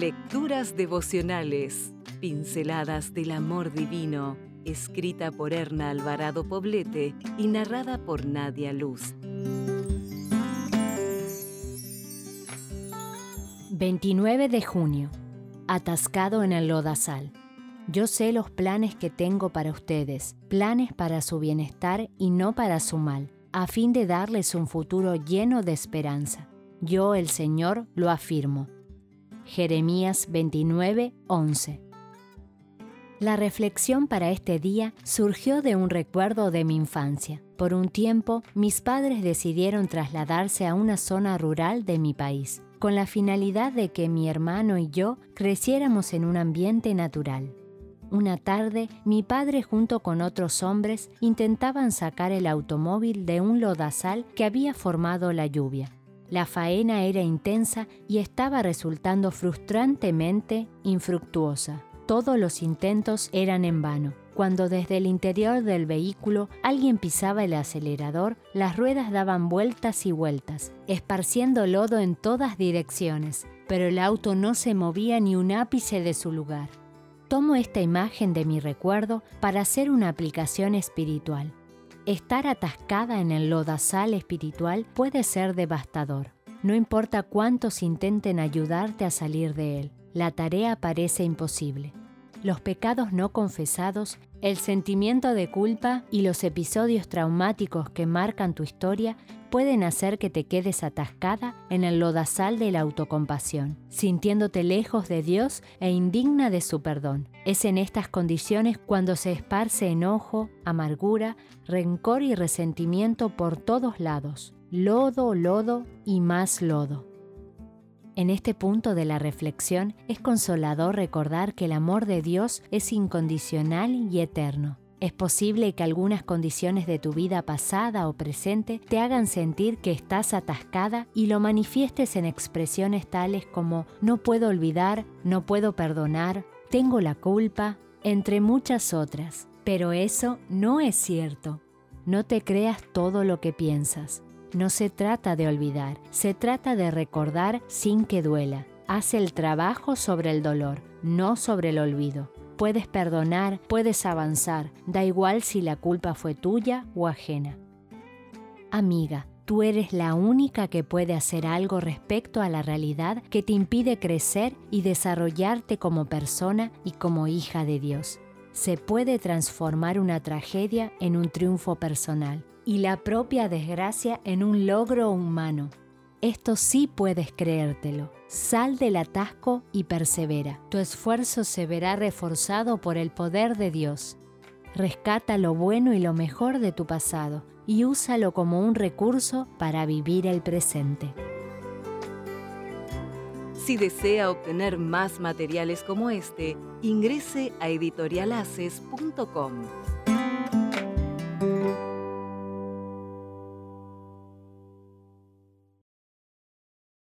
Lecturas devocionales, pinceladas del amor divino, escrita por Erna Alvarado Poblete y narrada por Nadia Luz. 29 de junio. Atascado en el lodazal. Yo sé los planes que tengo para ustedes, planes para su bienestar y no para su mal, a fin de darles un futuro lleno de esperanza. Yo, el Señor, lo afirmo. Jeremías 29, 11. La reflexión para este día surgió de un recuerdo de mi infancia. Por un tiempo, mis padres decidieron trasladarse a una zona rural de mi país, con la finalidad de que mi hermano y yo creciéramos en un ambiente natural. Una tarde, mi padre junto con otros hombres intentaban sacar el automóvil de un lodazal que había formado la lluvia. La faena era intensa y estaba resultando frustrantemente infructuosa. Todos los intentos eran en vano. Cuando desde el interior del vehículo alguien pisaba el acelerador, las ruedas daban vueltas y vueltas, esparciendo lodo en todas direcciones, pero el auto no se movía ni un ápice de su lugar. Tomo esta imagen de mi recuerdo para hacer una aplicación espiritual. Estar atascada en el lodazal espiritual puede ser devastador. No importa cuántos intenten ayudarte a salir de él, la tarea parece imposible. Los pecados no confesados, el sentimiento de culpa y los episodios traumáticos que marcan tu historia pueden hacer que te quedes atascada en el lodazal de la autocompasión, sintiéndote lejos de Dios e indigna de su perdón. Es en estas condiciones cuando se esparce enojo, amargura, rencor y resentimiento por todos lados. Lodo, lodo y más lodo. En este punto de la reflexión es consolador recordar que el amor de Dios es incondicional y eterno es posible que algunas condiciones de tu vida pasada o presente te hagan sentir que estás atascada y lo manifiestes en expresiones tales como no puedo olvidar, no puedo perdonar, tengo la culpa, entre muchas otras. Pero eso no es cierto. No te creas todo lo que piensas. No se trata de olvidar, se trata de recordar sin que duela. Haz el trabajo sobre el dolor, no sobre el olvido. Puedes perdonar, puedes avanzar, da igual si la culpa fue tuya o ajena. Amiga, tú eres la única que puede hacer algo respecto a la realidad que te impide crecer y desarrollarte como persona y como hija de Dios. Se puede transformar una tragedia en un triunfo personal y la propia desgracia en un logro humano. Esto sí puedes creértelo. Sal del atasco y persevera. Tu esfuerzo se verá reforzado por el poder de Dios. Rescata lo bueno y lo mejor de tu pasado y úsalo como un recurso para vivir el presente. Si desea obtener más materiales como este, ingrese a editorialaces.com.